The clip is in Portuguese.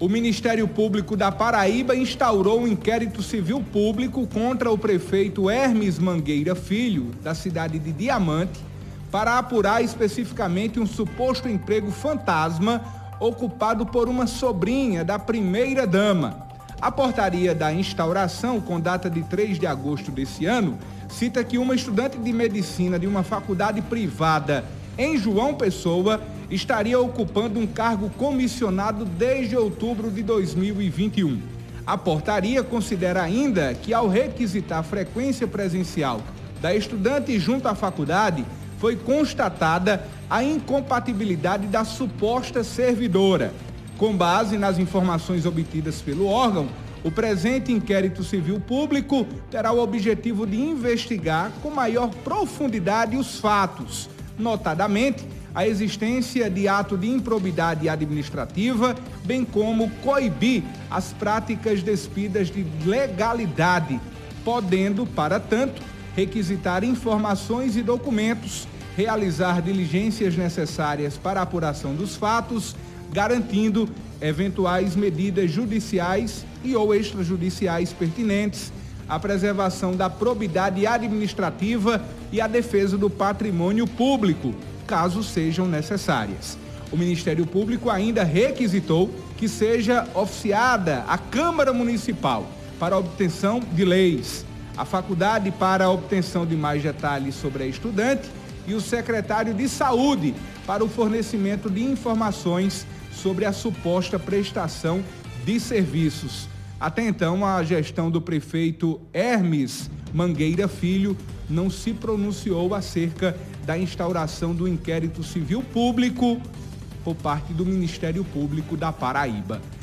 o Ministério Público da Paraíba instaurou um inquérito civil público contra o prefeito Hermes Mangueira Filho, da cidade de Diamante, para apurar especificamente um suposto emprego fantasma ocupado por uma sobrinha da primeira-dama. A portaria da instauração, com data de 3 de agosto desse ano, cita que uma estudante de medicina de uma faculdade privada em João Pessoa estaria ocupando um cargo comissionado desde outubro de 2021. A portaria considera ainda que, ao requisitar frequência presencial da estudante junto à faculdade, foi constatada a incompatibilidade da suposta servidora. Com base nas informações obtidas pelo órgão, o presente inquérito civil público terá o objetivo de investigar com maior profundidade os fatos, notadamente a existência de ato de improbidade administrativa, bem como coibir as práticas despidas de legalidade, podendo, para tanto, requisitar informações e documentos, realizar diligências necessárias para a apuração dos fatos, garantindo eventuais medidas judiciais e ou extrajudiciais pertinentes, a preservação da probidade administrativa e a defesa do patrimônio público, caso sejam necessárias. O Ministério Público ainda requisitou que seja oficiada a Câmara Municipal para obtenção de leis, a faculdade para obtenção de mais detalhes sobre a estudante e o secretário de Saúde para o fornecimento de informações sobre a suposta prestação de serviços. Até então, a gestão do prefeito Hermes Mangueira Filho não se pronunciou acerca da instauração do inquérito civil público por parte do Ministério Público da Paraíba.